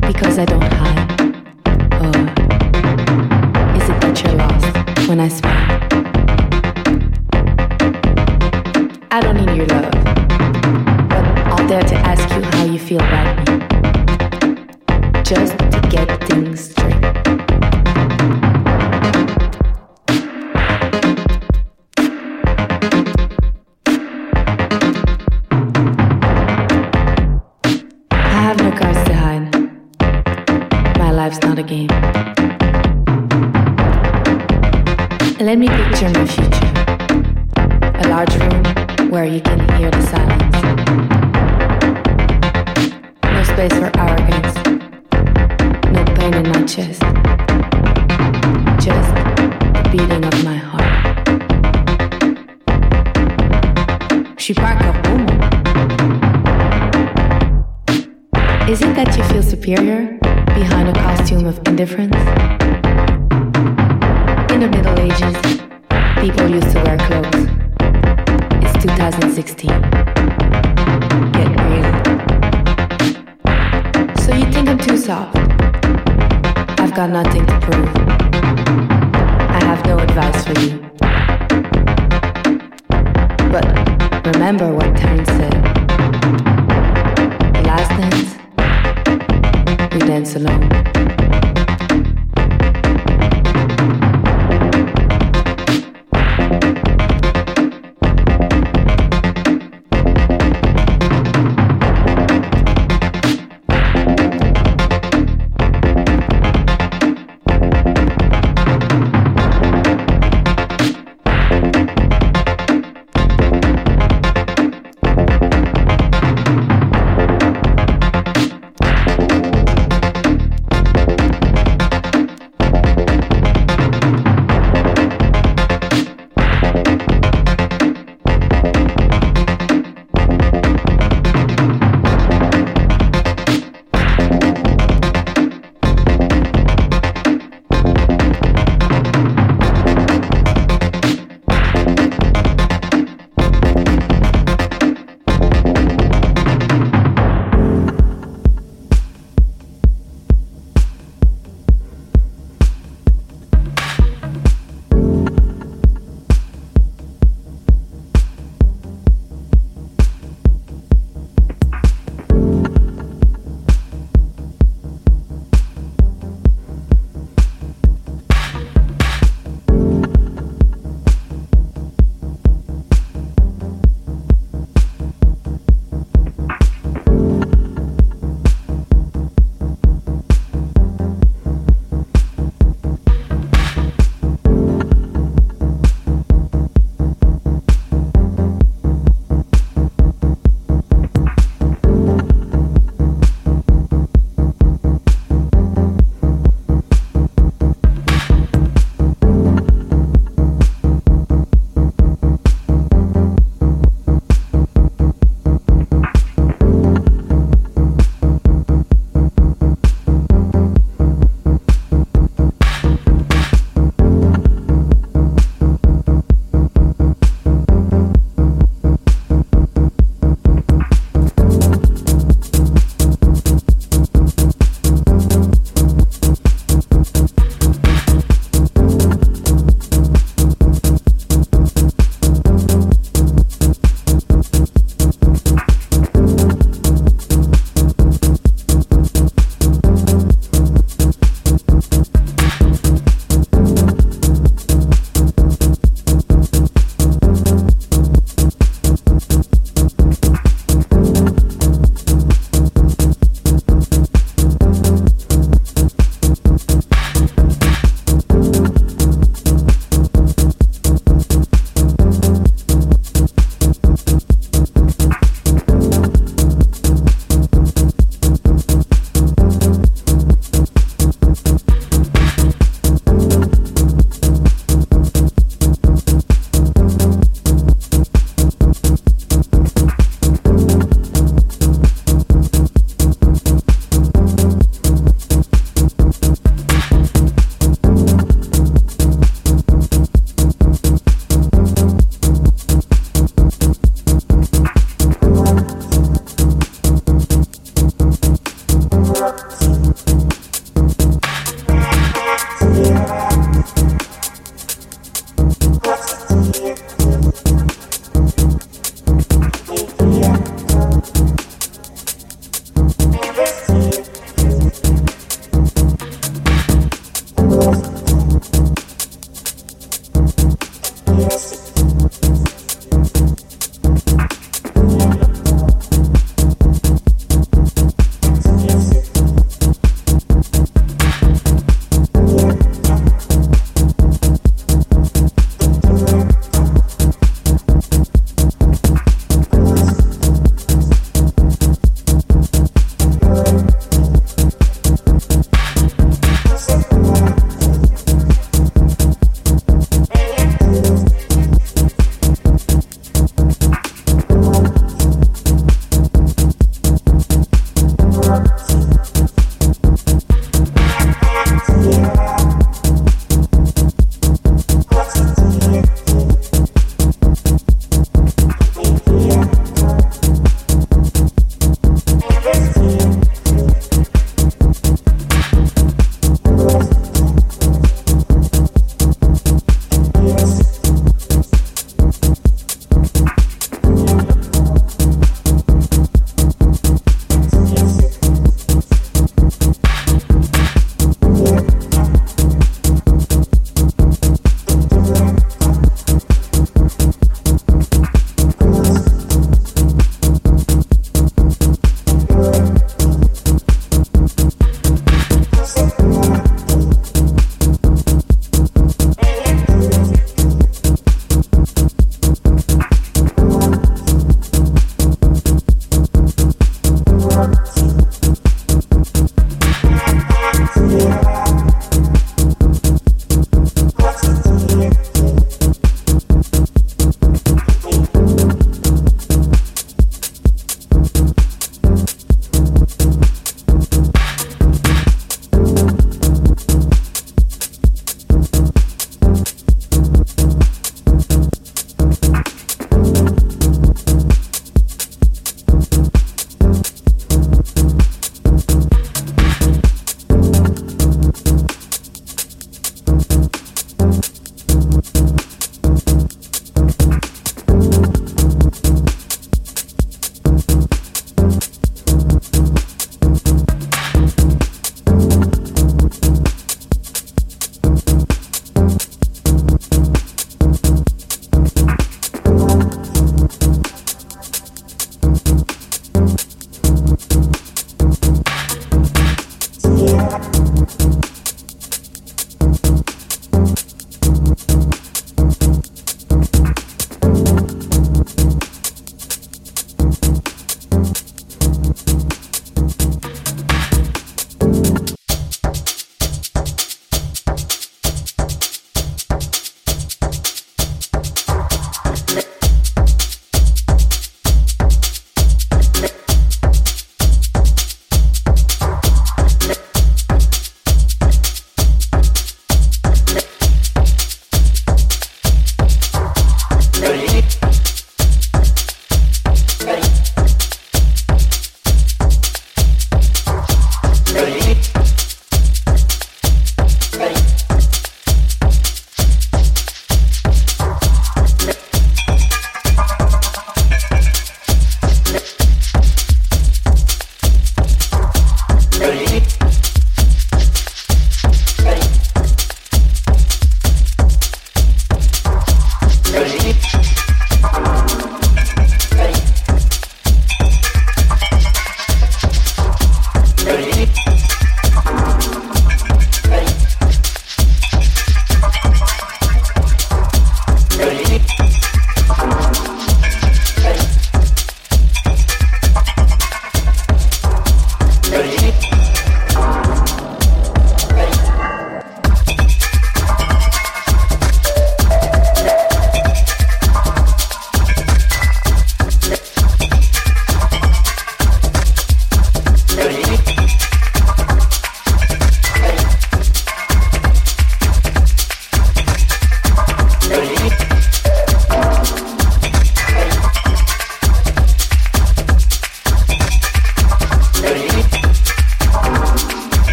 because I don't hide? Oh, is it that you're lost when I smile? I don't need your love, but I'll dare to ask you how you feel about me just to get things